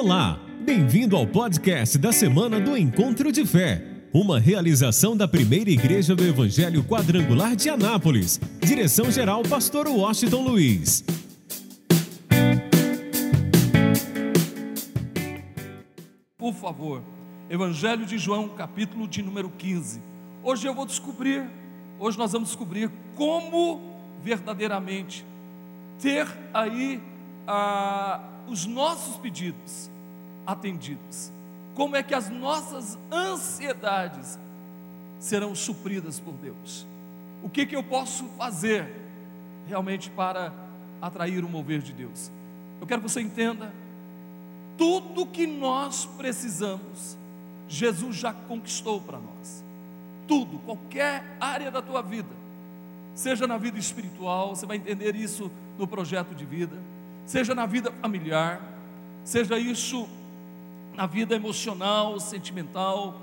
Olá, bem-vindo ao podcast da semana do Encontro de Fé, uma realização da primeira igreja do Evangelho Quadrangular de Anápolis. Direção-geral, Pastor Washington Luiz. Por favor, Evangelho de João, capítulo de número 15. Hoje eu vou descobrir, hoje nós vamos descobrir como verdadeiramente ter aí ah, os nossos pedidos atendidos. Como é que as nossas ansiedades serão supridas por Deus? O que, que eu posso fazer realmente para atrair o mover de Deus? Eu quero que você entenda, tudo que nós precisamos, Jesus já conquistou para nós. Tudo, qualquer área da tua vida, seja na vida espiritual, você vai entender isso no projeto de vida, seja na vida familiar, seja isso na vida emocional, sentimental,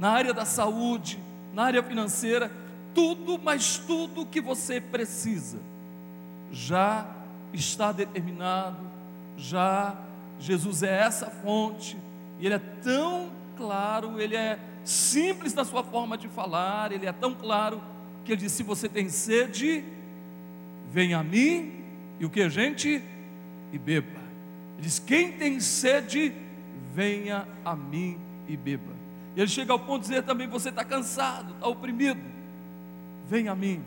na área da saúde, na área financeira, tudo, mas tudo que você precisa já está determinado, já Jesus é essa fonte, e Ele é tão claro, Ele é simples na sua forma de falar, Ele é tão claro que Ele diz: se você tem sede, venha a mim, e o que, gente? E beba. Ele diz: quem tem sede, venha a mim e beba. E ele chega ao ponto de dizer também: você está cansado, está oprimido, venha a mim,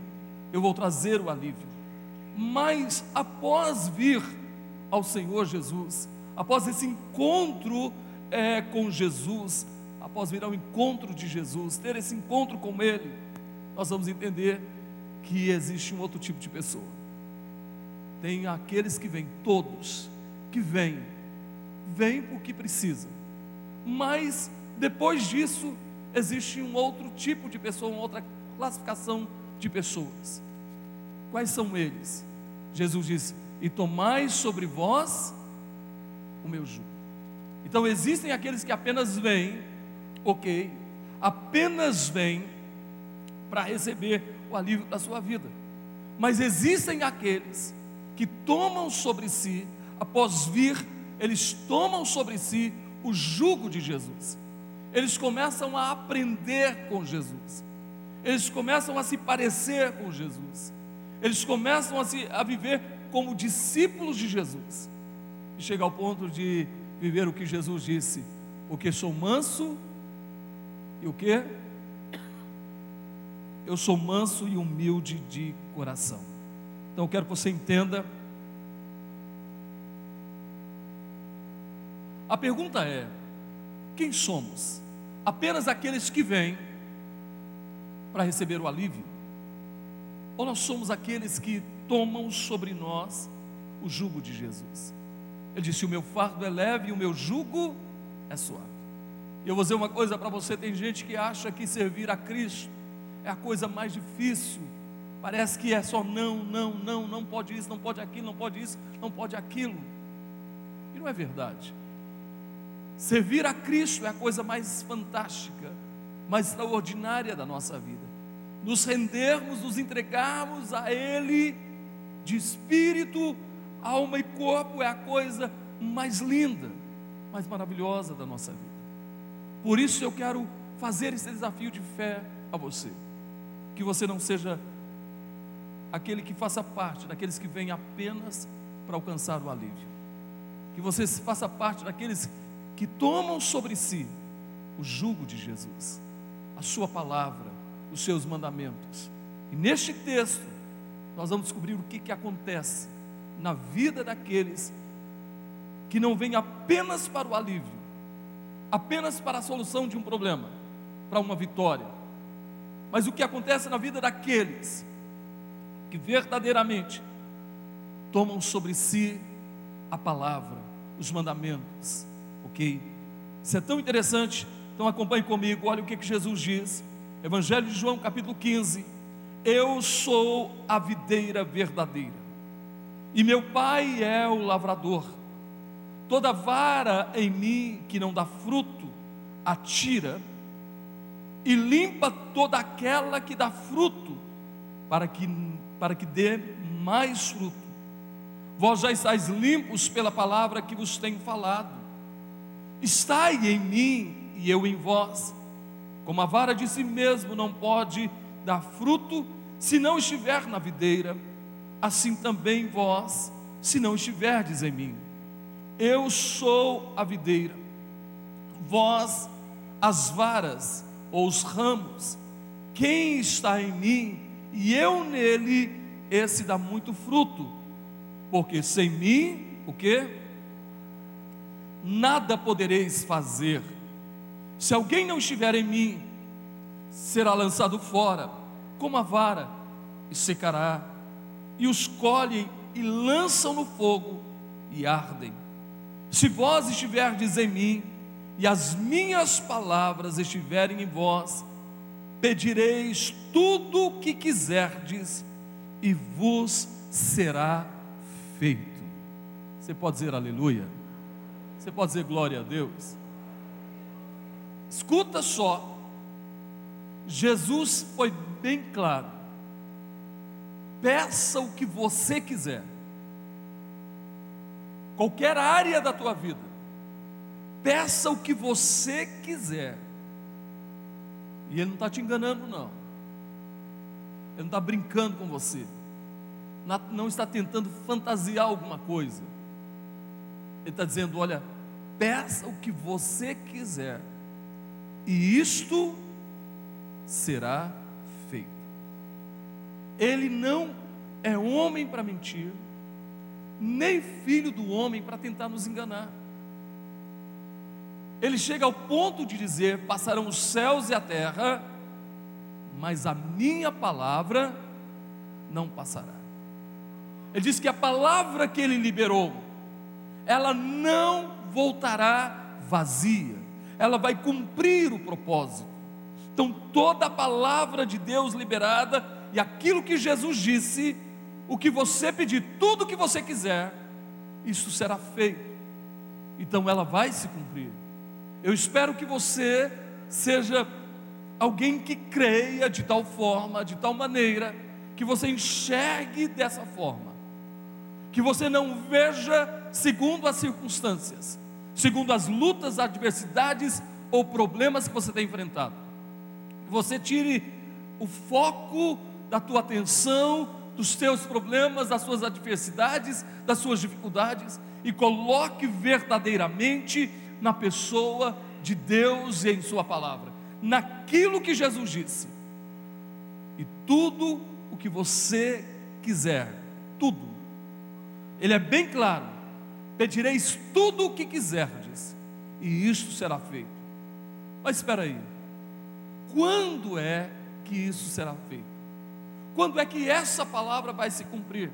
eu vou trazer o alívio. Mas após vir ao Senhor Jesus, após esse encontro é, com Jesus, após vir ao encontro de Jesus, ter esse encontro com Ele, nós vamos entender que existe um outro tipo de pessoa. Tem aqueles que vêm, todos que vêm, vêm porque precisam, mas depois disso existe um outro tipo de pessoa, uma outra classificação de pessoas. Quais são eles? Jesus disse: E tomai sobre vós o meu jugo. Então existem aqueles que apenas vêm, ok, apenas vêm para receber o alívio da sua vida. Mas existem aqueles que tomam sobre si, após vir, eles tomam sobre si o jugo de Jesus. Eles começam a aprender com Jesus. Eles começam a se parecer com Jesus. Eles começam a, se, a viver como discípulos de Jesus. E chega ao ponto de viver o que Jesus disse: porque sou manso e o que? Eu sou manso e humilde de coração. Então eu quero que você entenda. A pergunta é: quem somos? Apenas aqueles que vêm para receber o alívio? Ou nós somos aqueles que tomam sobre nós o jugo de Jesus? Ele disse: O meu fardo é leve e o meu jugo é suave. E eu vou dizer uma coisa para você: tem gente que acha que servir a Cristo é a coisa mais difícil. Parece que é só não, não, não, não pode isso, não pode aquilo, não pode isso, não pode aquilo. E não é verdade. Servir a Cristo é a coisa mais fantástica, mais extraordinária da nossa vida. Nos rendermos, nos entregarmos a Ele de espírito, alma e corpo é a coisa mais linda, mais maravilhosa da nossa vida. Por isso eu quero fazer esse desafio de fé a você. Que você não seja aquele que faça parte daqueles que vêm apenas para alcançar o alívio. Que você faça parte daqueles que tomam sobre si o jugo de Jesus, a sua palavra, os seus mandamentos. E neste texto, nós vamos descobrir o que, que acontece na vida daqueles que não vêm apenas para o alívio, apenas para a solução de um problema, para uma vitória, mas o que acontece na vida daqueles que verdadeiramente tomam sobre si a palavra, os mandamentos, ok? Isso é tão interessante, então acompanhe comigo, olha o que, que Jesus diz, Evangelho de João, capítulo 15: Eu sou a videira verdadeira e meu pai é o lavrador. Toda vara em mim que não dá fruto, atira, e limpa toda aquela que dá fruto, para que, para que dê mais fruto. Vós já estáis limpos pela palavra que vos tenho falado. Estai em mim e eu em vós. Como a vara de si mesmo não pode dar fruto se não estiver na videira, assim também vós, se não estiverdes em mim. Eu sou a videira, vós as varas ou os ramos. Quem está em mim e eu nele, esse dá muito fruto, porque sem mim, o que? Nada podereis fazer. Se alguém não estiver em mim, será lançado fora, como a vara, e secará, e os colhem e lançam no fogo e ardem. Se vós estiverdes em mim, e as minhas palavras estiverem em vós, pedireis tudo o que quiserdes, e vos será feito. Você pode dizer aleluia? Você pode dizer glória a Deus? Escuta só, Jesus foi bem claro. Peça o que você quiser, qualquer área da tua vida, peça o que você quiser, e Ele não está te enganando, não, Ele não está brincando com você, não está tentando fantasiar alguma coisa, Ele está dizendo: olha, peça o que você quiser, e isto será feito. Ele não é homem para mentir, nem filho do homem para tentar nos enganar. Ele chega ao ponto de dizer: passarão os céus e a terra, mas a minha palavra não passará. Ele diz que a palavra que ele liberou, ela não voltará vazia, ela vai cumprir o propósito. Então, toda a palavra de Deus liberada e aquilo que Jesus disse, o que você pedir, tudo o que você quiser, isso será feito. Então, ela vai se cumprir. Eu espero que você seja alguém que creia de tal forma, de tal maneira, que você enxergue dessa forma, que você não veja segundo as circunstâncias, segundo as lutas, adversidades ou problemas que você tem enfrentado. Você tire o foco da tua atenção dos teus problemas, das suas adversidades, das suas dificuldades e coloque verdadeiramente na pessoa de Deus e em Sua palavra, naquilo que Jesus disse. E tudo o que você quiser, tudo, Ele é bem claro: pedireis tudo o que quiserdes, e isto será feito. Mas espera aí, quando é que isso será feito? Quando é que essa palavra vai se cumprir?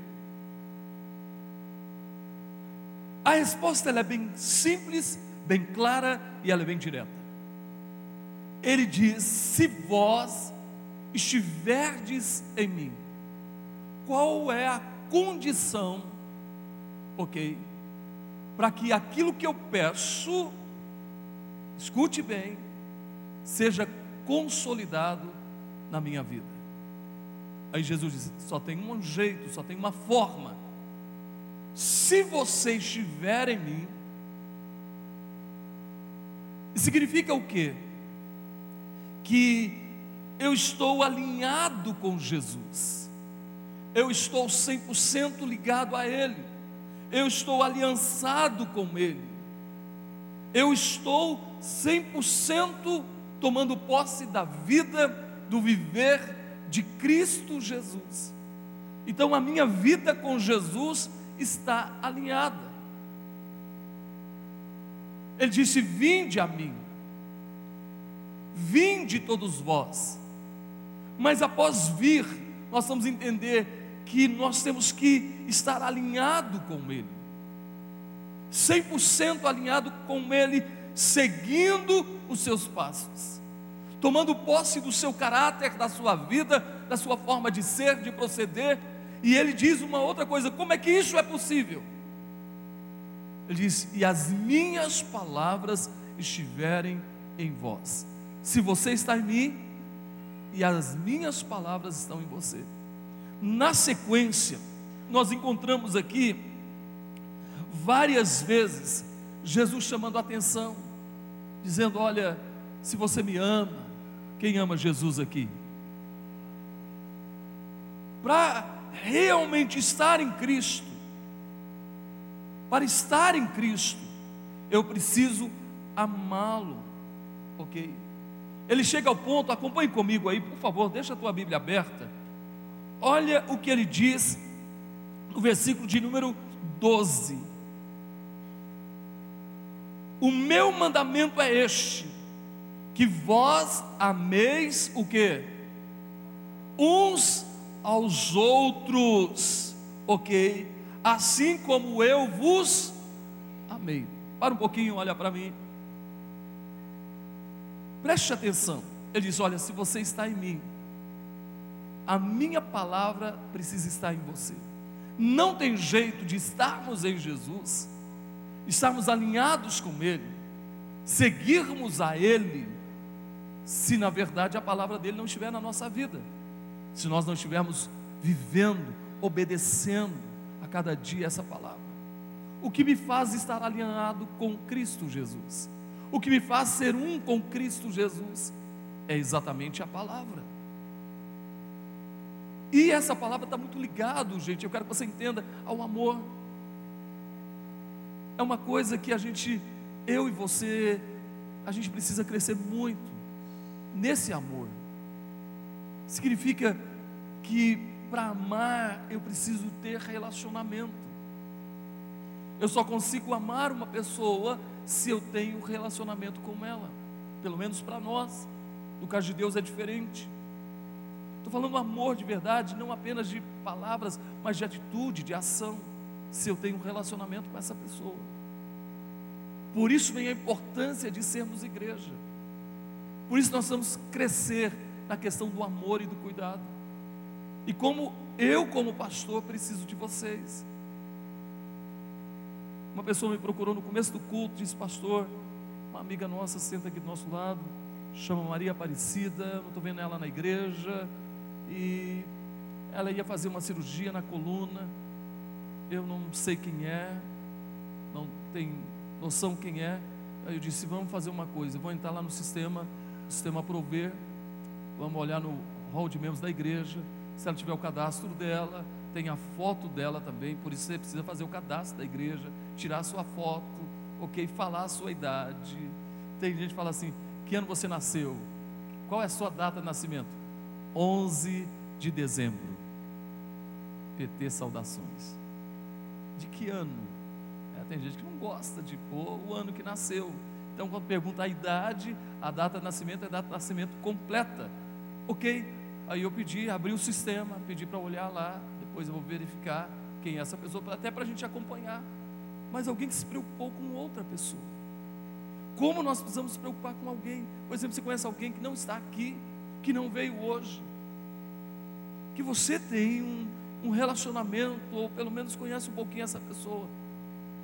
A resposta é bem simples bem clara e ela é bem direta. Ele diz: Se vós estiverdes em mim, qual é a condição, ok, para que aquilo que eu peço, escute bem, seja consolidado na minha vida? Aí Jesus diz: só tem um jeito, só tem uma forma. Se você estiver em mim, Significa o quê? Que eu estou alinhado com Jesus, eu estou 100% ligado a Ele, eu estou aliançado com Ele, eu estou 100% tomando posse da vida, do viver de Cristo Jesus. Então a minha vida com Jesus está alinhada. Ele disse: Vinde a mim, vinde todos vós. Mas após vir, nós vamos entender que nós temos que estar alinhado com Ele, 100% alinhado com Ele, seguindo os seus passos, tomando posse do seu caráter, da sua vida, da sua forma de ser, de proceder. E ele diz uma outra coisa: como é que isso é possível? Ele diz: E as minhas palavras estiverem em vós. Se você está em mim e as minhas palavras estão em você. Na sequência, nós encontramos aqui várias vezes Jesus chamando a atenção dizendo: Olha, se você me ama, quem ama Jesus aqui? Para realmente estar em Cristo, para estar em Cristo, eu preciso amá-lo, ok? Ele chega ao ponto, acompanhe comigo aí, por favor, deixa a tua Bíblia aberta. Olha o que ele diz no versículo de número 12. O meu mandamento é este: que vós ameis o que? Uns aos outros, ok? Assim como eu vos amei. Para um pouquinho, olha para mim. Preste atenção. Ele diz: Olha, se você está em mim, a minha palavra precisa estar em você. Não tem jeito de estarmos em Jesus, estarmos alinhados com Ele, seguirmos a Ele, se na verdade a palavra dele não estiver na nossa vida, se nós não estivermos vivendo, obedecendo cada dia essa palavra. O que me faz estar alinhado com Cristo Jesus o que me faz ser um com Cristo Jesus é exatamente a palavra. E essa palavra está muito ligado, gente. Eu quero que você entenda ao amor. É uma coisa que a gente, eu e você, a gente precisa crescer muito nesse amor. Significa que para amar eu preciso ter relacionamento. Eu só consigo amar uma pessoa se eu tenho relacionamento com ela. Pelo menos para nós. No caso de Deus é diferente. Estou falando amor de verdade, não apenas de palavras, mas de atitude, de ação. Se eu tenho um relacionamento com essa pessoa. Por isso vem a importância de sermos igreja. Por isso nós vamos crescer na questão do amor e do cuidado. E como eu, como pastor, preciso de vocês. Uma pessoa me procurou no começo do culto, disse, pastor, uma amiga nossa senta aqui do nosso lado, chama Maria Aparecida, não estou vendo ela na igreja, e ela ia fazer uma cirurgia na coluna, eu não sei quem é, não tem noção quem é. Aí eu disse, vamos fazer uma coisa, vou entrar lá no sistema, sistema Prover, vamos olhar no hall de membros da igreja, se ela tiver o cadastro dela, tem a foto dela também, por isso você precisa fazer o cadastro da igreja, tirar a sua foto, ok? Falar a sua idade. Tem gente que fala assim: que ano você nasceu? Qual é a sua data de nascimento? 11 de dezembro. PT saudações. De que ano? É, tem gente que não gosta de pôr o ano que nasceu. Então, quando pergunta a idade, a data de nascimento é a data de nascimento completa. Ok? Aí eu pedi, abri o sistema, pedi para olhar lá, depois eu vou verificar quem é essa pessoa, até para a gente acompanhar. Mas alguém que se preocupou com outra pessoa. Como nós precisamos se preocupar com alguém? Por exemplo, você conhece alguém que não está aqui, que não veio hoje, que você tem um, um relacionamento, ou pelo menos conhece um pouquinho essa pessoa.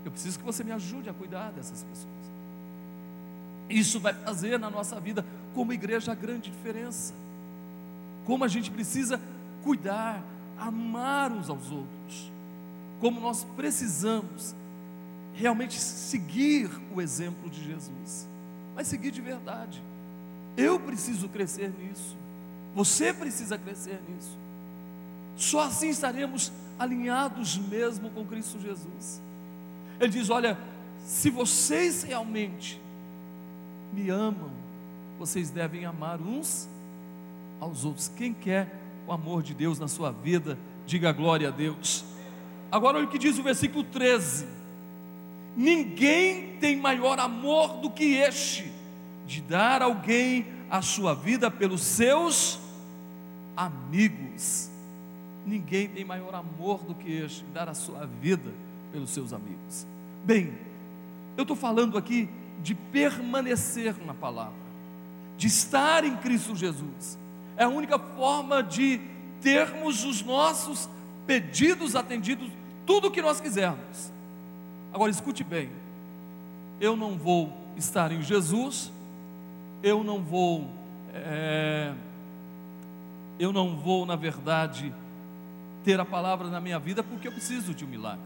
Eu preciso que você me ajude a cuidar dessas pessoas. Isso vai fazer na nossa vida, como igreja, a grande diferença. Como a gente precisa cuidar, amar uns aos outros, como nós precisamos realmente seguir o exemplo de Jesus, mas seguir de verdade. Eu preciso crescer nisso, você precisa crescer nisso. Só assim estaremos alinhados mesmo com Cristo Jesus. Ele diz: Olha, se vocês realmente me amam, vocês devem amar uns aos outros. Quem quer o amor de Deus na sua vida, diga glória a Deus. Agora olha o que diz o versículo 13: Ninguém tem maior amor do que este, de dar alguém a sua vida pelos seus amigos. Ninguém tem maior amor do que este, dar a sua vida pelos seus amigos. Bem, eu estou falando aqui de permanecer na palavra, de estar em Cristo Jesus é a única forma de termos os nossos pedidos atendidos, tudo o que nós quisermos. Agora escute bem: eu não vou estar em Jesus, eu não vou, é, eu não vou, na verdade, ter a palavra na minha vida porque eu preciso de um milagre,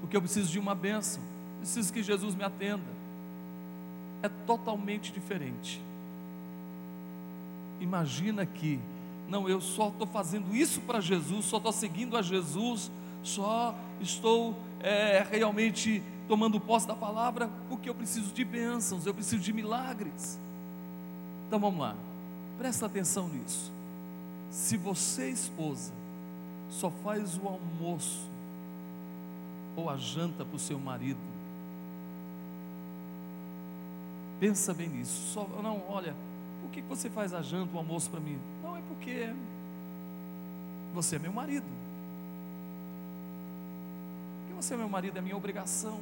porque eu preciso de uma bênção, preciso que Jesus me atenda. é totalmente diferente. Imagina que, não, eu só estou fazendo isso para Jesus, só estou seguindo a Jesus, só estou é, realmente tomando posse da palavra porque eu preciso de bênçãos, eu preciso de milagres. Então vamos lá, presta atenção nisso. Se você, esposa, só faz o almoço ou a janta para o seu marido, pensa bem nisso. Só, não, olha, por que você faz a janta, o almoço para mim? Não, é porque você é meu marido. Porque você é meu marido, é minha obrigação.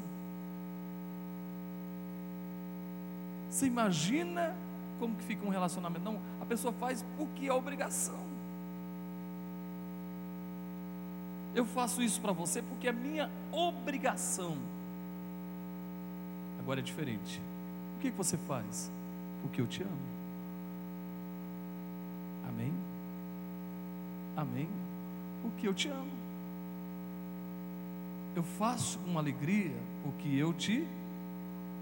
Você imagina como que fica um relacionamento? Não, a pessoa faz porque é obrigação. Eu faço isso para você porque é minha obrigação. Agora é diferente. Por que você faz? Porque eu te amo. Amém? Amém? Porque eu te amo. Eu faço com alegria porque eu te,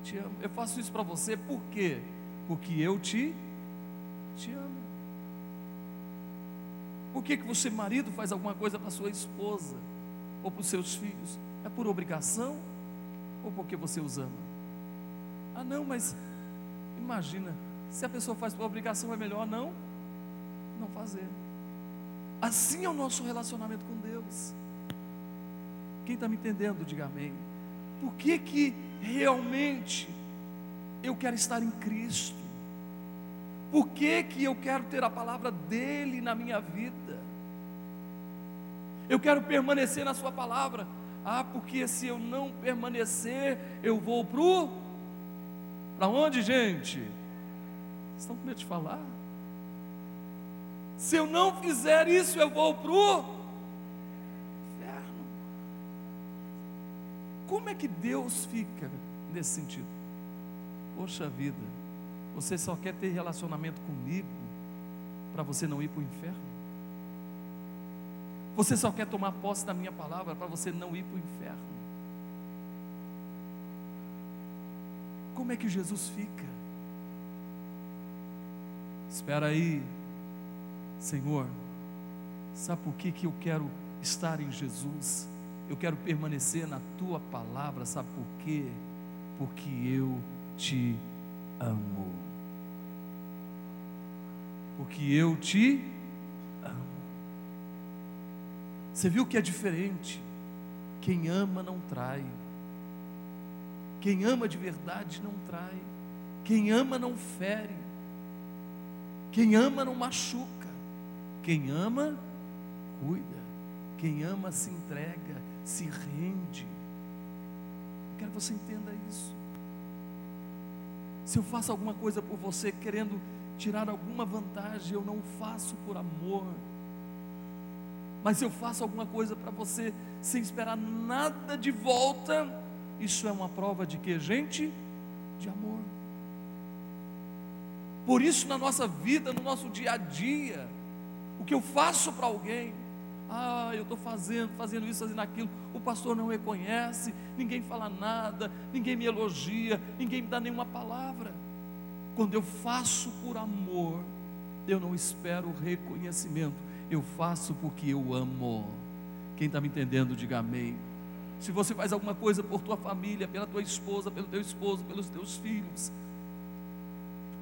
te amo. Eu faço isso para você por quê? Porque eu te, te amo. Por que, que você, marido, faz alguma coisa para sua esposa ou para os seus filhos? É por obrigação ou porque você os ama? Ah, não, mas imagina, se a pessoa faz por obrigação, é melhor não não fazer. Assim é o nosso relacionamento com Deus. Quem está me entendendo, diga amém. Por que, que realmente eu quero estar em Cristo? Por que, que eu quero ter a palavra dEle na minha vida? Eu quero permanecer na Sua palavra. Ah, porque se eu não permanecer, eu vou para Para onde, gente? Vocês estão com medo de falar? Se eu não fizer isso, eu vou para o inferno. Como é que Deus fica nesse sentido? Poxa vida, você só quer ter relacionamento comigo para você não ir para o inferno? Você só quer tomar posse da minha palavra para você não ir para o inferno? Como é que Jesus fica? Espera aí, Senhor, sabe por que, que eu quero estar em Jesus? Eu quero permanecer na tua palavra, sabe por quê? Porque eu te amo. Porque eu te amo. Você viu que é diferente? Quem ama não trai. Quem ama de verdade não trai. Quem ama não fere. Quem ama não machuca. Quem ama, cuida. Quem ama, se entrega, se rende. Quero que você entenda isso. Se eu faço alguma coisa por você querendo tirar alguma vantagem, eu não faço por amor. Mas se eu faço alguma coisa para você sem esperar nada de volta, isso é uma prova de que, gente? De amor. Por isso, na nossa vida, no nosso dia a dia, o que eu faço para alguém, ah, eu estou fazendo, fazendo isso, fazendo aquilo, o pastor não reconhece, ninguém fala nada, ninguém me elogia, ninguém me dá nenhuma palavra. Quando eu faço por amor, eu não espero reconhecimento, eu faço porque eu amo. Quem está me entendendo, diga amém. Se você faz alguma coisa por tua família, pela tua esposa, pelo teu esposo, pelos teus filhos,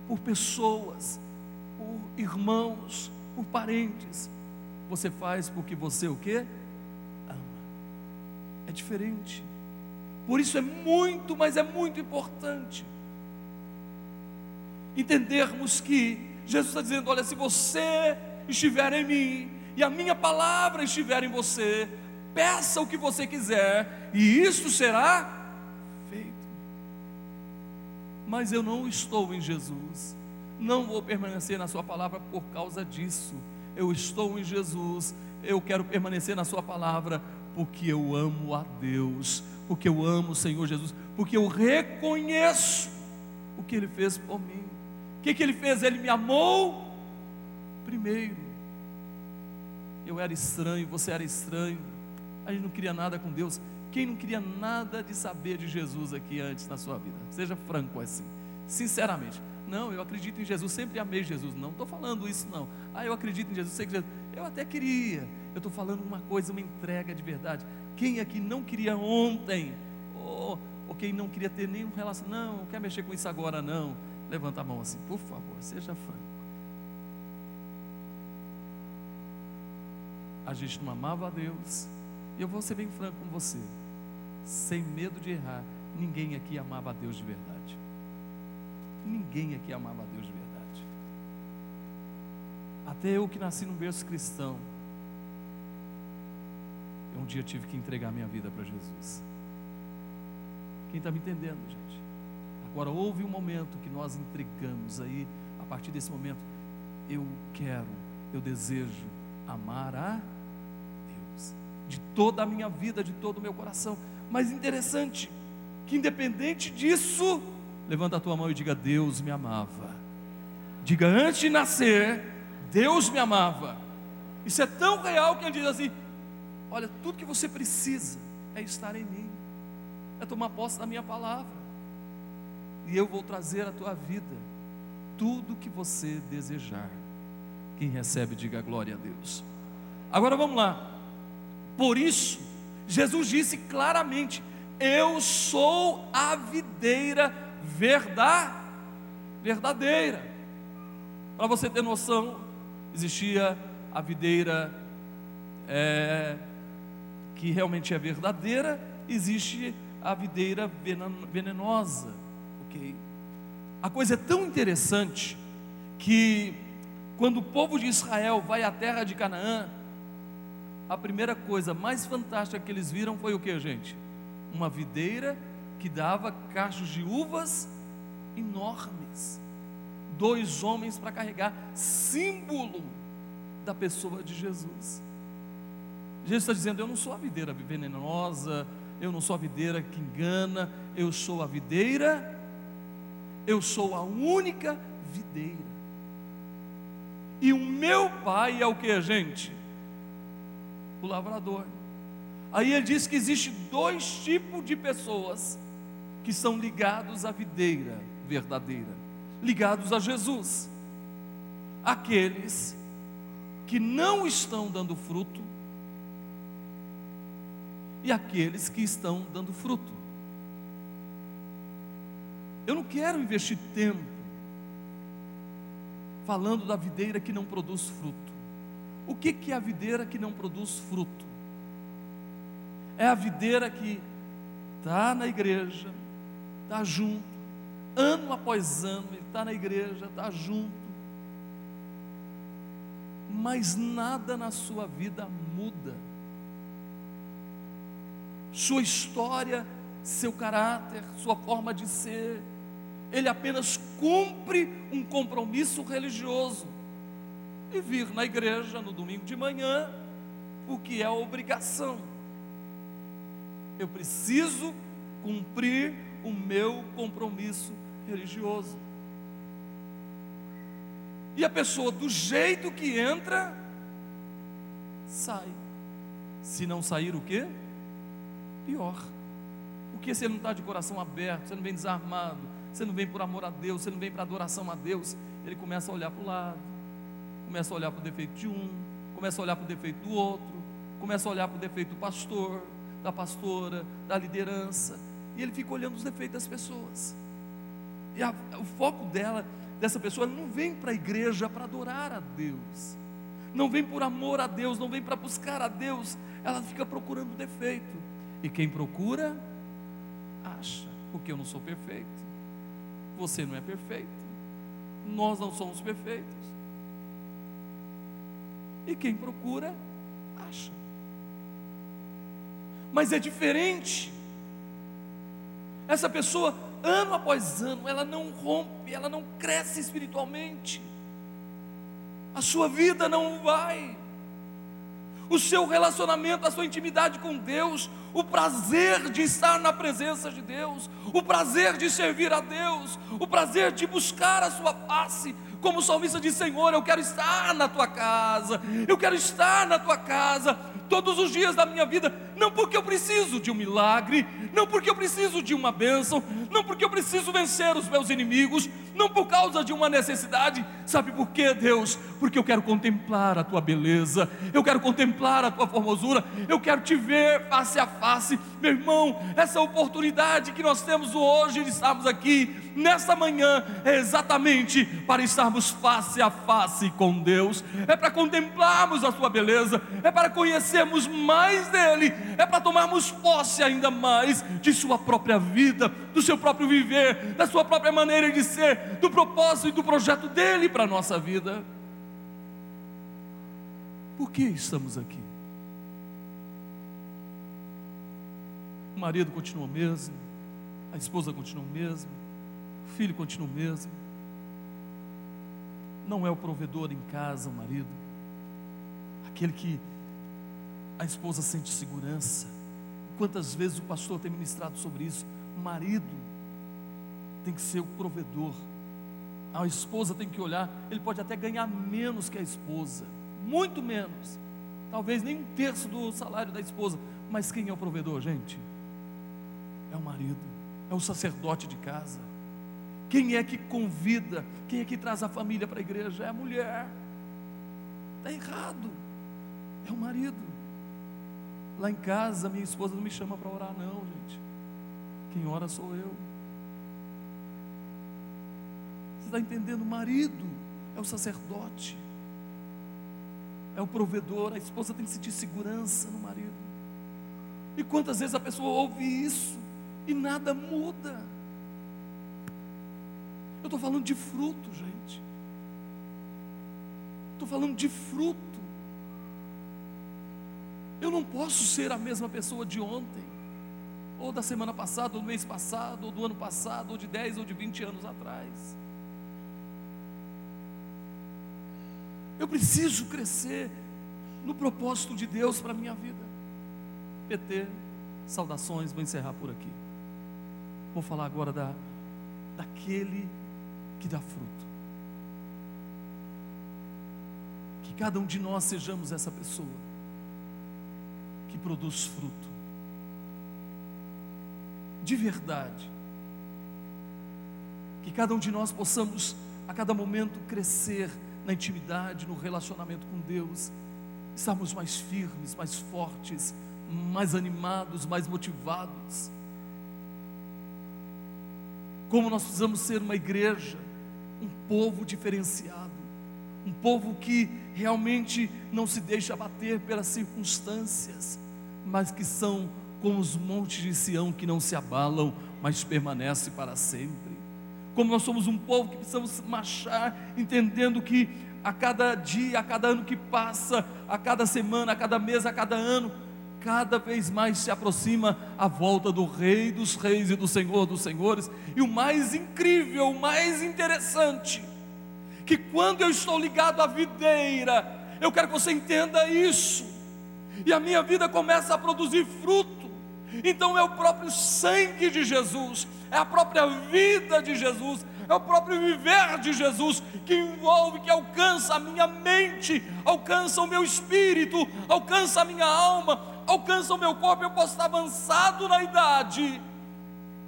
por pessoas, por irmãos, por parentes. Você faz porque você o que? Ama. É diferente. Por isso é muito, mas é muito importante entendermos que Jesus está dizendo: olha, se você estiver em mim e a minha palavra estiver em você, peça o que você quiser e isso será feito. Mas eu não estou em Jesus não vou permanecer na Sua palavra por causa disso. Eu estou em Jesus, eu quero permanecer na Sua palavra porque eu amo a Deus, porque eu amo o Senhor Jesus, porque eu reconheço o que Ele fez por mim. O que, que Ele fez? Ele me amou primeiro. Eu era estranho, você era estranho, a gente não queria nada com Deus. Quem não queria nada de saber de Jesus aqui antes na sua vida? Seja franco assim. sinceramente. Não, eu acredito em Jesus, sempre amei Jesus. Não estou falando isso, não. Ah, eu acredito em Jesus, sei que Jesus. Eu até queria. Eu estou falando uma coisa, uma entrega de verdade. Quem aqui não queria ontem? Ou, ou quem não queria ter nenhum relação? Não, não quer mexer com isso agora, não. Levanta a mão assim, por favor, seja franco. A gente não amava a Deus. E eu vou ser bem franco com você. Sem medo de errar, ninguém aqui amava a Deus de verdade. Ninguém aqui amava a Deus de verdade. Até eu que nasci num berço cristão, eu um dia tive que entregar minha vida para Jesus. Quem está me entendendo, gente? Agora houve um momento que nós entregamos aí, a partir desse momento, eu quero, eu desejo amar a Deus, de toda a minha vida, de todo o meu coração. Mas interessante, que independente disso, levanta a tua mão e diga: Deus me amava. Diga antes de nascer, Deus me amava. Isso é tão real que ele diz assim: Olha, tudo que você precisa é estar em mim, é tomar posse da minha palavra, e eu vou trazer à tua vida tudo que você desejar. Quem recebe, diga glória a Deus. Agora vamos lá. Por isso, Jesus disse claramente: Eu sou a videira verdade, verdadeira. Para você ter noção, existia a videira é, que realmente é verdadeira, existe a videira venenosa, ok? A coisa é tão interessante que quando o povo de Israel vai à terra de Canaã, a primeira coisa mais fantástica que eles viram foi o que, gente? Uma videira que dava cachos de uvas enormes. Dois homens para carregar, símbolo da pessoa de Jesus. Jesus está dizendo: Eu não sou a videira venenosa, eu não sou a videira que engana, eu sou a videira, eu sou a única videira. E o meu pai é o que, gente? O lavrador. Aí ele diz que existe dois tipos de pessoas que são ligados à videira verdadeira, ligados a Jesus. Aqueles que não estão dando fruto e aqueles que estão dando fruto. Eu não quero investir tempo falando da videira que não produz fruto. O que, que é a videira que não produz fruto? É a videira que está na igreja, está junto, ano após ano, ele está na igreja, está junto, mas nada na sua vida muda. Sua história, seu caráter, sua forma de ser, ele apenas cumpre um compromisso religioso e vir na igreja no domingo de manhã, porque é obrigação. Eu preciso cumprir o meu compromisso religioso. E a pessoa, do jeito que entra, sai. Se não sair, o que? Pior. Porque você não está de coração aberto, você não vem desarmado, você não vem por amor a Deus, você não vem para adoração a Deus, ele começa a olhar para o lado, começa a olhar para o defeito de um, começa a olhar para o defeito do outro, começa a olhar para o defeito do pastor, da pastora, da liderança, e ele fica olhando os defeitos das pessoas. E a, o foco dela, dessa pessoa, não vem para a igreja para adorar a Deus, não vem por amor a Deus, não vem para buscar a Deus, ela fica procurando defeito. E quem procura, acha, porque eu não sou perfeito, você não é perfeito, nós não somos perfeitos. E quem procura, acha. Mas é diferente essa pessoa, ano após ano, ela não rompe, ela não cresce espiritualmente. A sua vida não vai. O seu relacionamento, a sua intimidade com Deus, o prazer de estar na presença de Deus, o prazer de servir a Deus, o prazer de buscar a sua face, como o salmista diz: Senhor, eu quero estar na tua casa, eu quero estar na tua casa, todos os dias da minha vida, não porque eu preciso de um milagre, não porque eu preciso de uma bênção, não porque eu preciso vencer os meus inimigos, não por causa de uma necessidade, sabe por quê, Deus? Porque eu quero contemplar a tua beleza, eu quero contemplar a tua formosura, eu quero te ver face a face, meu irmão. Essa oportunidade que nós temos hoje de estarmos aqui, nesta manhã, é exatamente para estarmos face a face com Deus, é para contemplarmos a sua beleza, é para conhecermos mais dele, é para tomarmos posse ainda mais de sua própria vida, do seu próprio viver, da sua própria maneira de ser, do propósito e do projeto dele para a nossa vida. Por que estamos aqui? O marido continua o mesmo, a esposa continua o mesmo, o filho continua o mesmo. Não é o provedor em casa, o marido, aquele que a esposa sente segurança. Quantas vezes o pastor tem ministrado sobre isso? O marido tem que ser o provedor. A esposa tem que olhar, ele pode até ganhar menos que a esposa, muito menos. Talvez nem um terço do salário da esposa. Mas quem é o provedor, gente? É o marido, é o sacerdote de casa. Quem é que convida? Quem é que traz a família para a igreja? É a mulher. Está errado. É o marido. Lá em casa, minha esposa não me chama para orar, não, gente. Quem ora sou eu. Você está entendendo? O marido é o sacerdote, é o provedor. A esposa tem que sentir segurança no marido. E quantas vezes a pessoa ouve isso e nada muda? Eu estou falando de fruto, gente. Estou falando de fruto. Eu não posso ser a mesma pessoa de ontem, ou da semana passada, ou do mês passado, ou do ano passado, ou de 10 ou de 20 anos atrás. Eu preciso crescer no propósito de Deus para a minha vida. PT, saudações, vou encerrar por aqui. Vou falar agora da, daquele que dá fruto. Que cada um de nós sejamos essa pessoa que produz fruto. De verdade. Que cada um de nós possamos a cada momento crescer na intimidade, no relacionamento com Deus, estarmos mais firmes, mais fortes, mais animados, mais motivados. Como nós precisamos ser uma igreja, um povo diferenciado, um povo que realmente não se deixa abater pelas circunstâncias, mas que são como os montes de Sião que não se abalam, mas permanecem para sempre. Como nós somos um povo que precisamos marchar, entendendo que a cada dia, a cada ano que passa, a cada semana, a cada mês, a cada ano, cada vez mais se aproxima a volta do Rei dos Reis e do Senhor dos Senhores. E o mais incrível, o mais interessante, que quando eu estou ligado à videira, eu quero que você entenda isso e a minha vida começa a produzir fruto. Então é o próprio sangue de Jesus, é a própria vida de Jesus, é o próprio viver de Jesus que envolve, que alcança a minha mente, alcança o meu espírito, alcança a minha alma, alcança o meu corpo. Eu posso estar avançado na idade,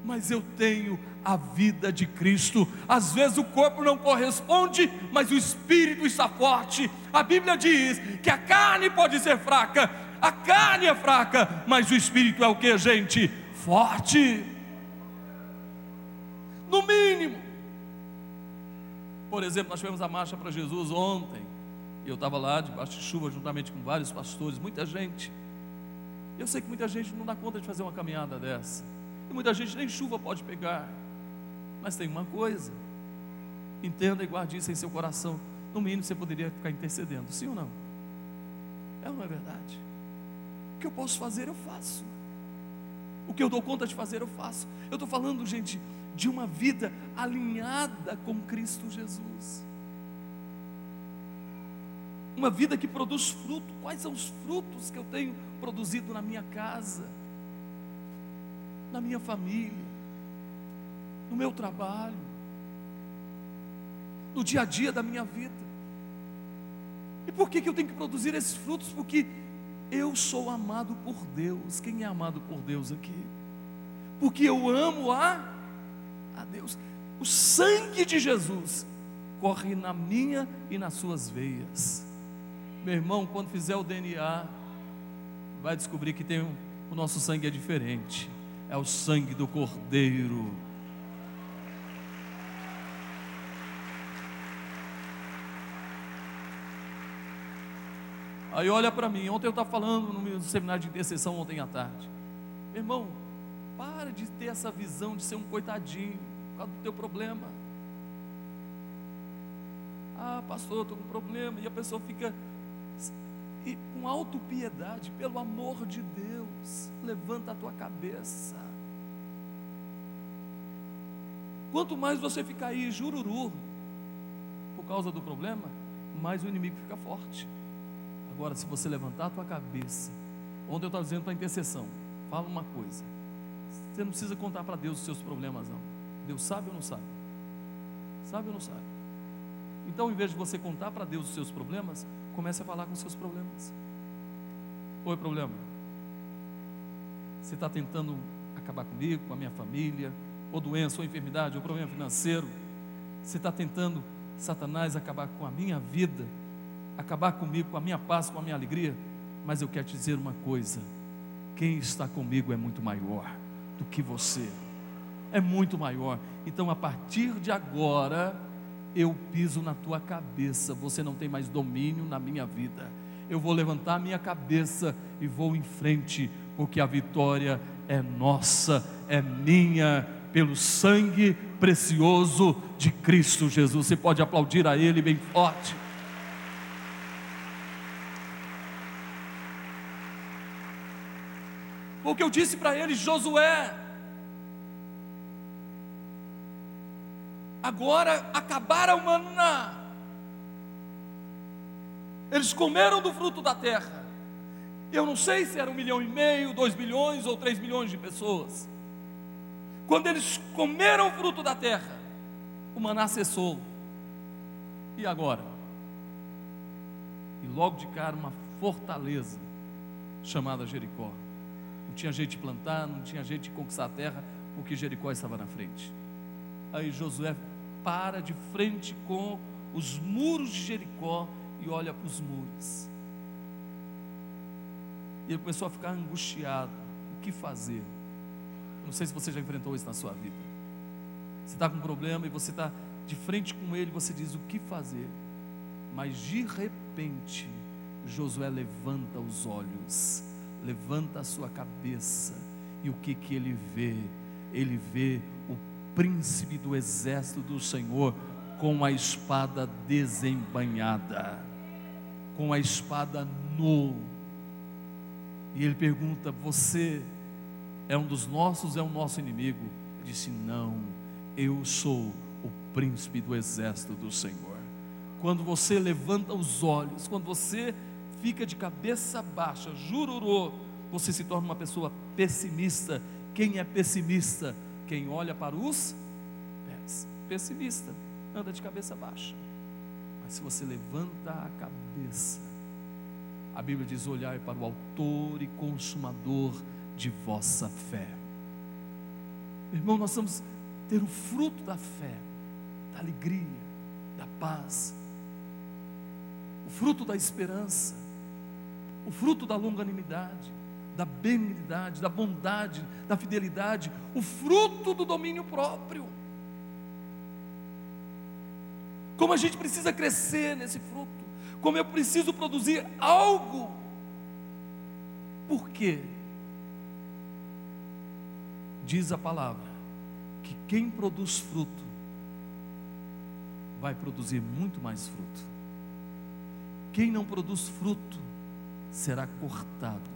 mas eu tenho a vida de Cristo. Às vezes o corpo não corresponde, mas o espírito está forte. A Bíblia diz que a carne pode ser fraca, a carne é fraca, mas o espírito é o que, gente? Forte. No mínimo. Por exemplo, nós tivemos a marcha para Jesus ontem. Eu estava lá debaixo de chuva juntamente com vários pastores, muita gente. Eu sei que muita gente não dá conta de fazer uma caminhada dessa. Muita gente nem chuva pode pegar. Mas tem uma coisa, entenda e guarde isso em seu coração. No mínimo você poderia ficar intercedendo, sim ou não? É ou não é verdade? O que eu posso fazer, eu faço. O que eu dou conta de fazer, eu faço. Eu estou falando, gente, de uma vida alinhada com Cristo Jesus. Uma vida que produz fruto. Quais são os frutos que eu tenho produzido na minha casa, na minha família? no meu trabalho, no dia a dia da minha vida. E por que, que eu tenho que produzir esses frutos? Porque Eu sou amado por Deus. Quem é amado por Deus aqui? Porque eu amo a, a Deus. O sangue de Jesus corre na minha e nas suas veias. Meu irmão, quando fizer o DNA, vai descobrir que tem o nosso sangue é diferente. É o sangue do Cordeiro. Aí olha para mim, ontem eu estava falando no seminário de intercessão ontem à tarde. Meu irmão, para de ter essa visão de ser um coitadinho por causa do teu problema. Ah, pastor, estou com problema. E a pessoa fica e, com autopiedade, pelo amor de Deus, levanta a tua cabeça. Quanto mais você ficar aí jururu por causa do problema, mais o inimigo fica forte. Agora, se você levantar a tua cabeça, ontem eu estava dizendo para a intercessão, fala uma coisa. Você não precisa contar para Deus os seus problemas, não. Deus sabe ou não sabe? Sabe ou não sabe? Então, em vez de você contar para Deus os seus problemas, comece a falar com os seus problemas. Oi, problema. Você está tentando acabar comigo, com a minha família, ou doença, ou enfermidade, ou problema financeiro. Você está tentando, Satanás, acabar com a minha vida acabar comigo, com a minha paz, com a minha alegria, mas eu quero te dizer uma coisa: quem está comigo é muito maior do que você, é muito maior. Então, a partir de agora, eu piso na tua cabeça, você não tem mais domínio na minha vida. Eu vou levantar a minha cabeça e vou em frente, porque a vitória é nossa, é minha, pelo sangue precioso de Cristo Jesus. Você pode aplaudir a Ele bem forte. Porque eu disse para ele, Josué, agora acabaram o maná. Eles comeram do fruto da terra. Eu não sei se era um milhão e meio, dois milhões ou três milhões de pessoas. Quando eles comeram o fruto da terra, o maná cessou. E agora? E logo de cara uma fortaleza chamada Jericó tinha jeito de plantar, não tinha de conquistar a terra, porque Jericó estava na frente. Aí Josué para de frente com os muros de Jericó e olha para os muros. E ele começou a ficar angustiado. O que fazer? Eu não sei se você já enfrentou isso na sua vida. Você está com um problema e você está de frente com ele, você diz o que fazer. Mas de repente, Josué levanta os olhos levanta a sua cabeça e o que que ele vê? Ele vê príncipe do exército do Senhor com a espada desembanhada, com a espada nu. E ele pergunta: Você é um dos nossos, é o um nosso inimigo? Ele disse: Não, eu sou o príncipe do exército do Senhor. Quando você levanta os olhos, quando você fica de cabeça baixa, jururô, você se torna uma pessoa pessimista. Quem é pessimista? Quem olha para os pés. Pessimista, anda de cabeça baixa. Mas se você levanta a cabeça, a Bíblia diz: olhar para o Autor e Consumador de vossa fé. Irmão, nós vamos ter o fruto da fé, da alegria, da paz, o fruto da esperança o fruto da longanimidade, da benignidade, da bondade, da fidelidade, o fruto do domínio próprio. Como a gente precisa crescer nesse fruto, como eu preciso produzir algo. Por quê? Diz a palavra que quem produz fruto vai produzir muito mais fruto. Quem não produz fruto será cortado.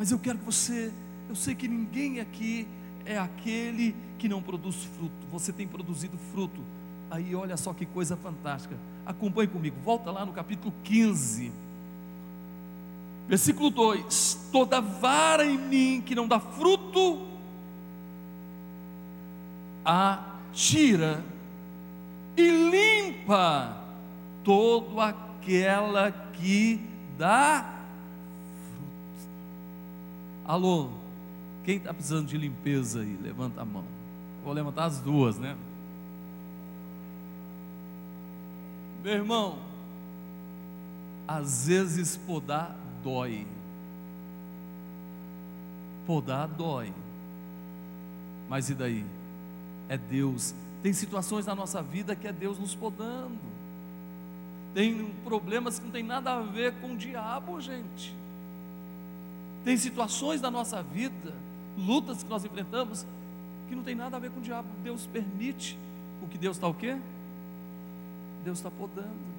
Mas eu quero que você, eu sei que ninguém aqui é aquele que não produz fruto. Você tem produzido fruto. Aí olha só que coisa fantástica. Acompanhe comigo. Volta lá no capítulo 15. Versículo 2: Toda vara em mim que não dá fruto, a tira e limpa todo aquela que dá. Alô, quem está precisando de limpeza aí? Levanta a mão. vou levantar as duas, né? Meu irmão, às vezes podar dói. Podar dói. Mas e daí? É Deus. Tem situações na nossa vida que é Deus nos podando. Tem problemas que não tem nada a ver com o diabo, gente. Tem situações da nossa vida, lutas que nós enfrentamos, que não tem nada a ver com o diabo. Deus permite. O que Deus está o quê? Deus está podando.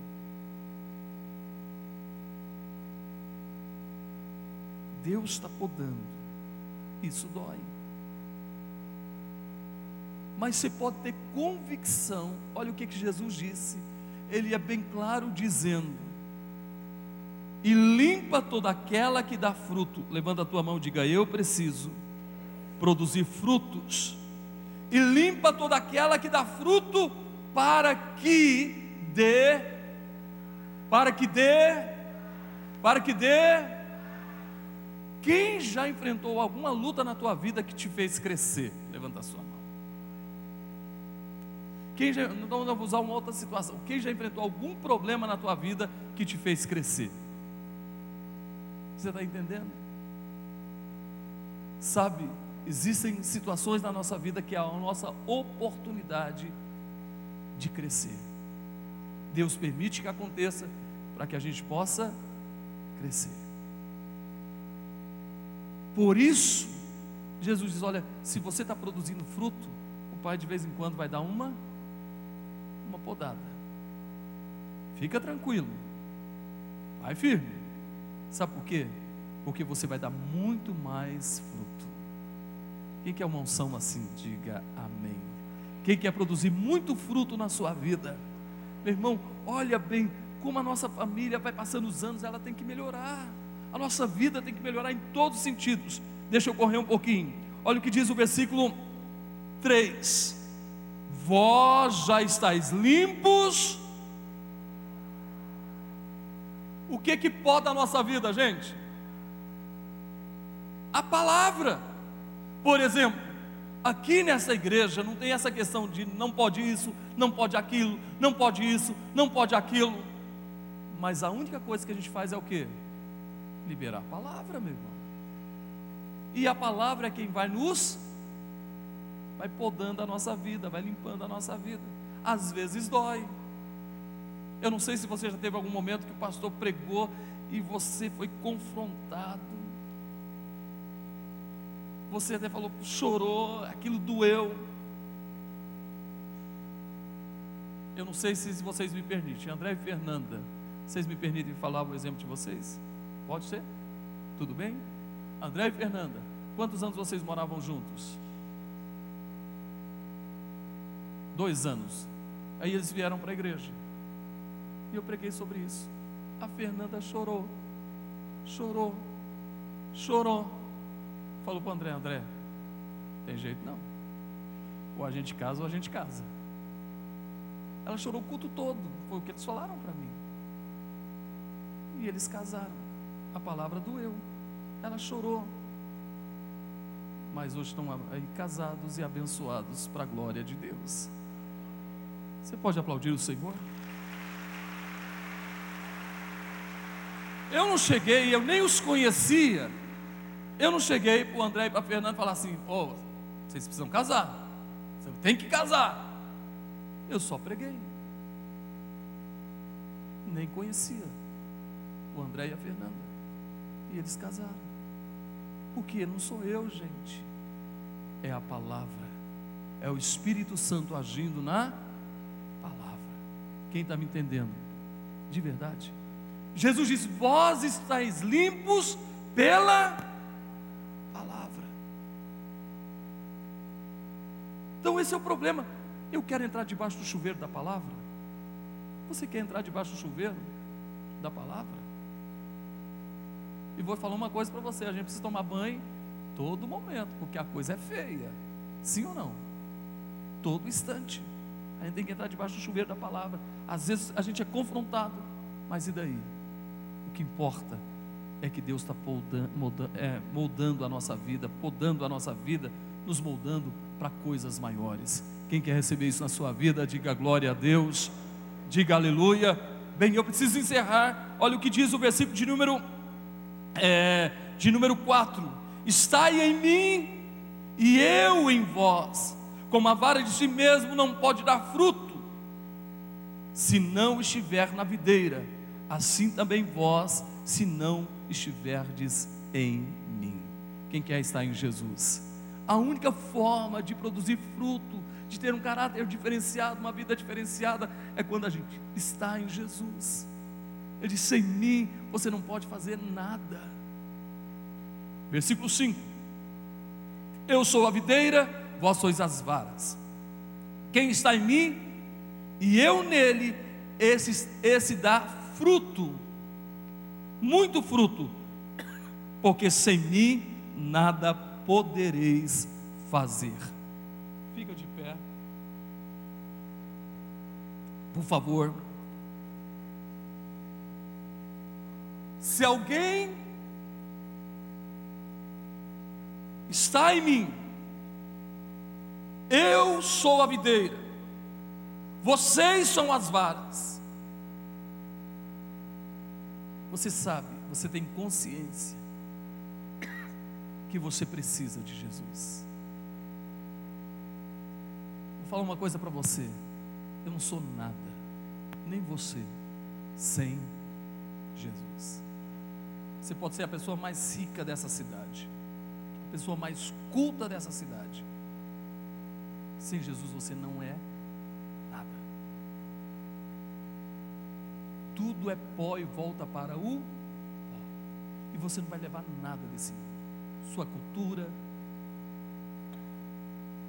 Deus está podando. Isso dói. Mas você pode ter convicção. Olha o que, que Jesus disse. Ele é bem claro dizendo: E limpa toda aquela que dá fruto. Levanta a tua mão e diga: Eu preciso produzir frutos. E limpa toda aquela que dá fruto para que dê, para que dê, para que dê. Quem já enfrentou alguma luta na tua vida que te fez crescer? Levanta a sua mão. Quem já, não vou usar uma outra situação. Quem já enfrentou algum problema na tua vida que te fez crescer? Você está entendendo? Sabe, existem situações na nossa vida que é a nossa oportunidade de crescer. Deus permite que aconteça para que a gente possa crescer. Por isso, Jesus diz: Olha, se você está produzindo fruto, o Pai de vez em quando vai dar uma, uma podada. Fica tranquilo, vai firme. Sabe por quê? Porque você vai dar muito mais fruto. Quem quer uma unção assim, diga amém. Quem quer produzir muito fruto na sua vida? Meu irmão, olha bem como a nossa família vai passando os anos, ela tem que melhorar. A nossa vida tem que melhorar em todos os sentidos. Deixa eu correr um pouquinho. Olha o que diz o versículo 3: Vós já estáis limpos. O que que pode a nossa vida, gente? A palavra. Por exemplo, Aqui nessa igreja não tem essa questão de não pode isso, não pode aquilo, não pode isso, não pode aquilo. Mas a única coisa que a gente faz é o que? Liberar a palavra, meu irmão. E a palavra é quem vai nos vai podando a nossa vida, vai limpando a nossa vida. Às vezes dói. Eu não sei se você já teve algum momento que o pastor pregou e você foi confrontado você até falou, chorou, aquilo doeu. Eu não sei se vocês me permitem. André e Fernanda, vocês me permitem falar o exemplo de vocês? Pode ser? Tudo bem? André e Fernanda, quantos anos vocês moravam juntos? Dois anos. Aí eles vieram para a igreja. E eu preguei sobre isso. A Fernanda chorou. Chorou. Chorou falou para o André: André, tem jeito não. Ou a gente casa ou a gente casa. Ela chorou o culto todo, foi o que eles falaram para mim. E eles casaram. A palavra doeu. Ela chorou. Mas hoje estão aí casados e abençoados para a glória de Deus. Você pode aplaudir o Senhor? Eu não cheguei, eu nem os conhecia. Eu não cheguei para o André e para a Fernanda falar assim: oh, vocês precisam casar, você tem que casar. Eu só preguei. Nem conhecia o André e a Fernanda. E eles casaram. Porque não sou eu, gente. É a palavra. É o Espírito Santo agindo na palavra. Quem está me entendendo? De verdade. Jesus diz: Vós estáis limpos pela Então esse é o problema. Eu quero entrar debaixo do chuveiro da palavra. Você quer entrar debaixo do chuveiro da palavra? E vou falar uma coisa para você: a gente precisa tomar banho todo momento, porque a coisa é feia. Sim ou não? Todo instante. A gente tem que entrar debaixo do chuveiro da palavra. Às vezes a gente é confrontado. Mas e daí? O que importa é que Deus está moldando, é, moldando a nossa vida, podando a nossa vida, nos moldando para coisas maiores. Quem quer receber isso na sua vida, diga glória a Deus, diga aleluia. Bem, eu preciso encerrar. Olha o que diz o versículo de número, é, de número 4: Estai em mim e eu em vós, como a vara de si mesmo não pode dar fruto, se não estiver na videira, assim também vós, se não estiverdes em mim. Quem quer estar em Jesus? A única forma de produzir fruto, de ter um caráter diferenciado, uma vida diferenciada, é quando a gente está em Jesus. Ele diz: sem mim você não pode fazer nada. Versículo 5: Eu sou a videira, vós sois as varas. Quem está em mim e eu nele, esse, esse dá fruto muito fruto, porque sem mim nada podereis fazer. Fica de pé. Por favor. Se alguém está em mim, eu sou a videira, vocês são as varas. Você sabe, você tem consciência que você precisa de Jesus. Vou falar uma coisa para você. Eu não sou nada, nem você, sem Jesus. Você pode ser a pessoa mais rica dessa cidade, a pessoa mais culta dessa cidade. Sem Jesus você não é tudo é pó e volta para o pó. E você não vai levar nada desse mundo. Sua cultura,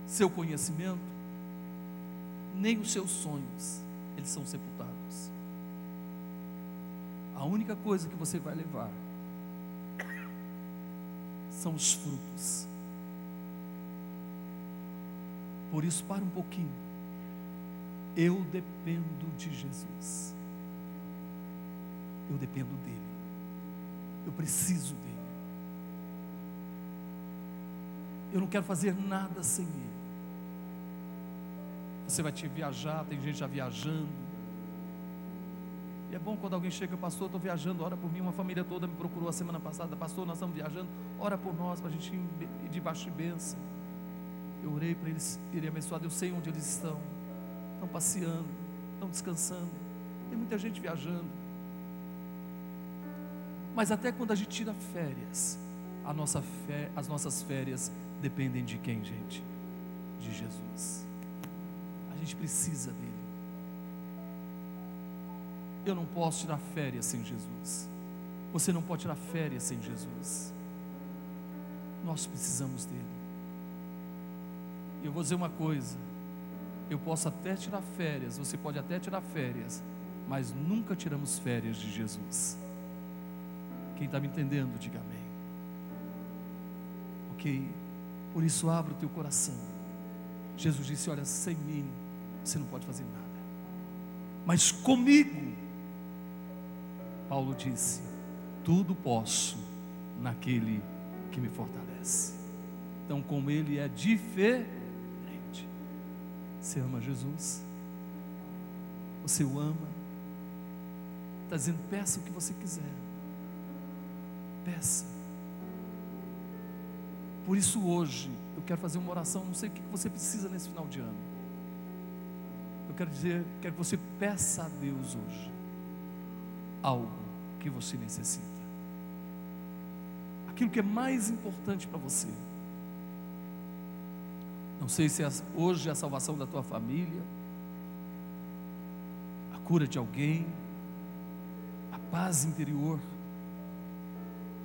seu conhecimento, nem os seus sonhos, eles são sepultados. A única coisa que você vai levar são os frutos. Por isso, para um pouquinho. Eu dependo de Jesus eu dependo dele. Eu preciso dele. Eu não quero fazer nada sem ele. Você vai te viajar, tem gente já viajando. E é bom quando alguém chega, pastor, estou viajando, ora por mim. Uma família toda me procurou a semana passada, pastor, nós estamos viajando, ora por nós, para a gente ir debaixo de bênção. Eu orei para eles irem abençoados, eu sei onde eles estão. Estão passeando, estão descansando. Tem muita gente viajando. Mas até quando a gente tira férias, a nossa fé, as nossas férias dependem de quem, gente? De Jesus. A gente precisa dele. Eu não posso tirar férias sem Jesus. Você não pode tirar férias sem Jesus. Nós precisamos dele. Eu vou dizer uma coisa. Eu posso até tirar férias, você pode até tirar férias, mas nunca tiramos férias de Jesus. Quem está me entendendo, diga amém. Ok? Por isso, abra o teu coração. Jesus disse: Olha, sem mim você não pode fazer nada, mas comigo, Paulo disse: Tudo posso naquele que me fortalece. Então, com Ele é diferente. Você ama Jesus? Você o ama? Está dizendo: peça o que você quiser. Peça. Por isso hoje eu quero fazer uma oração, não sei o que você precisa nesse final de ano. Eu quero dizer, quero que você peça a Deus hoje algo que você necessita. Aquilo que é mais importante para você. Não sei se é hoje é a salvação da tua família, a cura de alguém, a paz interior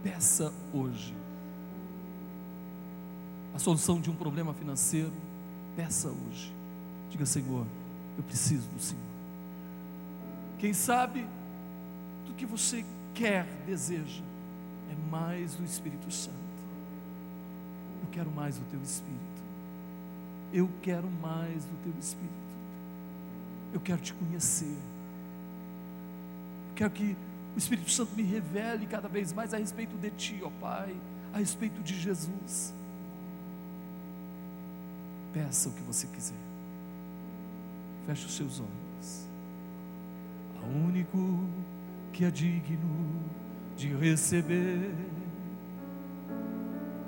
Peça hoje. A solução de um problema financeiro, peça hoje. Diga, Senhor, eu preciso do Senhor. Quem sabe do que você quer, deseja, é mais do Espírito Santo. Eu quero mais do teu Espírito. Eu quero mais do teu Espírito. Eu quero te conhecer. quero que o Espírito Santo me revele cada vez mais a respeito de Ti, ó Pai, a respeito de Jesus. Peça o que você quiser. Feche os seus olhos. A único que é digno de receber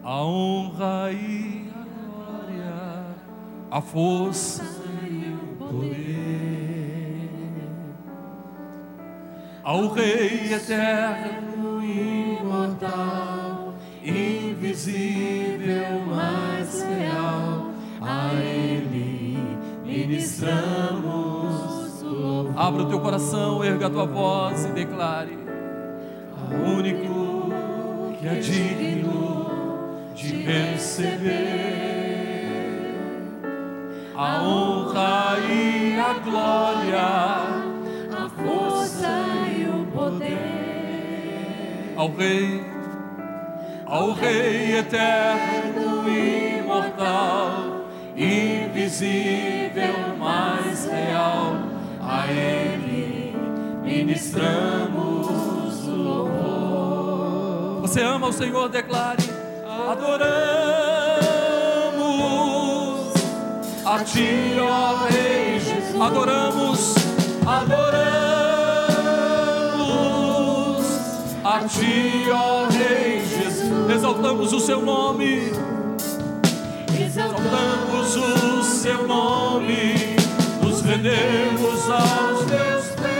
a honra e a glória, a força e o poder. Ao Rei eterno, imortal, invisível, mais real, a Ele ministramos. louvor. Abra o teu coração, erga a tua voz e declare: O único que é digno de receber a honra e a glória ao Rei, ao Rei eterno imortal, invisível, mais real, a Ele ministramos o louvor. Você ama o Senhor? Declare: Adoramos a Ti, ó Rei Jesus. Adoramos, adoramos a Ti, ó Rei Jesus. Exaltamos o Seu nome, exaltamos o Seu nome, nos rendemos aos Teus pés,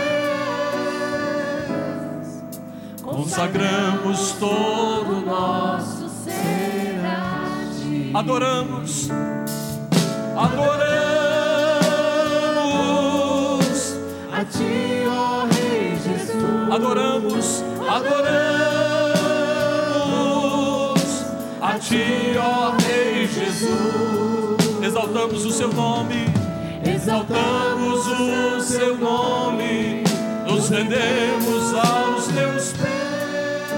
consagramos todo o nosso ser a ti. adoramos, adoramos, A ti, ó. Adoramos, adoramos a Ti, ó Rei Jesus. Exaltamos o Seu nome, exaltamos o Seu nome, nos rendemos aos Teus pés,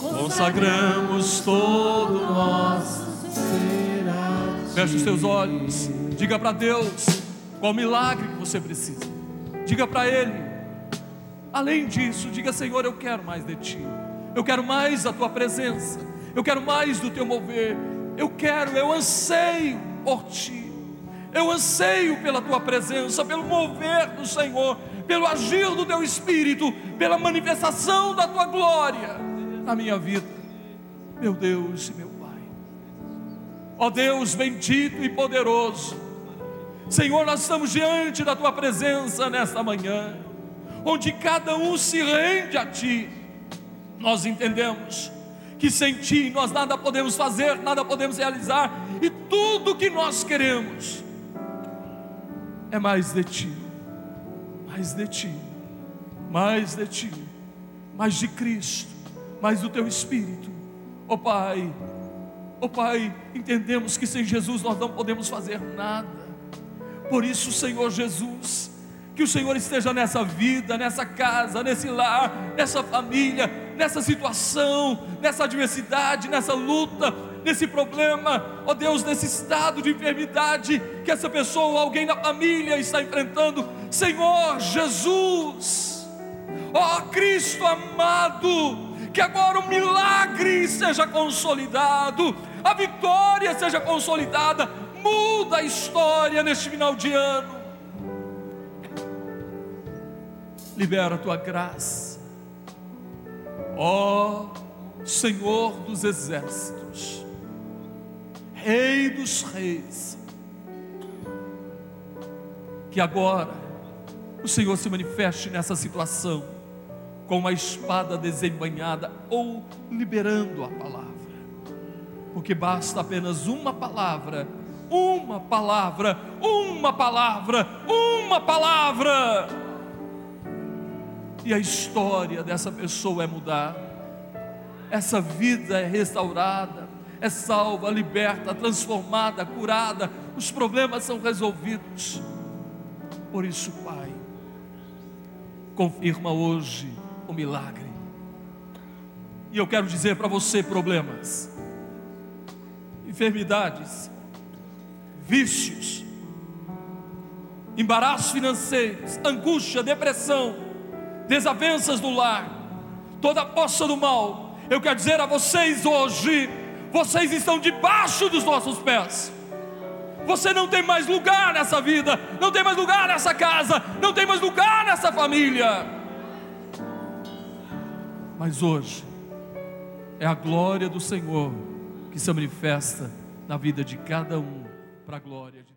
consagramos todo o nosso Feche os seus olhos. Diga para Deus qual milagre que você precisa. Diga para Ele. Além disso, diga: Senhor, eu quero mais de Ti. Eu quero mais da Tua presença. Eu quero mais do Teu mover. Eu quero, eu anseio por Ti. Eu anseio pela Tua presença, pelo mover do Senhor, pelo agir do Teu Espírito, pela manifestação da Tua glória na minha vida. Meu Deus e meu Pai. Ó Deus bendito e poderoso, Senhor, nós estamos diante da tua presença nesta manhã, onde cada um se rende a ti. Nós entendemos que sem ti nós nada podemos fazer, nada podemos realizar, e tudo que nós queremos é mais de ti, mais de ti, mais de ti, mais de Cristo, mais do teu Espírito. Ó Pai, ó Pai, entendemos que sem Jesus nós não podemos fazer nada. Por isso, Senhor Jesus, que o Senhor esteja nessa vida, nessa casa, nesse lar, nessa família, nessa situação, nessa adversidade, nessa luta, nesse problema, ó Deus, nesse estado de enfermidade que essa pessoa, alguém da família está enfrentando. Senhor Jesus, ó Cristo amado, que agora o milagre seja consolidado, a vitória seja consolidada, muda a história neste final de ano. Libera a tua graça, ó Senhor dos exércitos, Rei dos reis, que agora o Senhor se manifeste nessa situação com uma espada desembanhada ou liberando a palavra, porque basta apenas uma palavra, uma palavra, uma palavra, uma palavra, e a história dessa pessoa é mudada, essa vida é restaurada, é salva, liberta, transformada, curada, os problemas são resolvidos. Por isso, Pai, confirma hoje o milagre. E eu quero dizer para você: problemas, enfermidades, vícios, embaraços financeiros, angústia, depressão, desavenças do lar, toda a poça do mal. Eu quero dizer a vocês hoje, vocês estão debaixo dos nossos pés. Você não tem mais lugar nessa vida, não tem mais lugar nessa casa, não tem mais lugar nessa família. Mas hoje é a glória do Senhor que se manifesta na vida de cada um, para a glória de.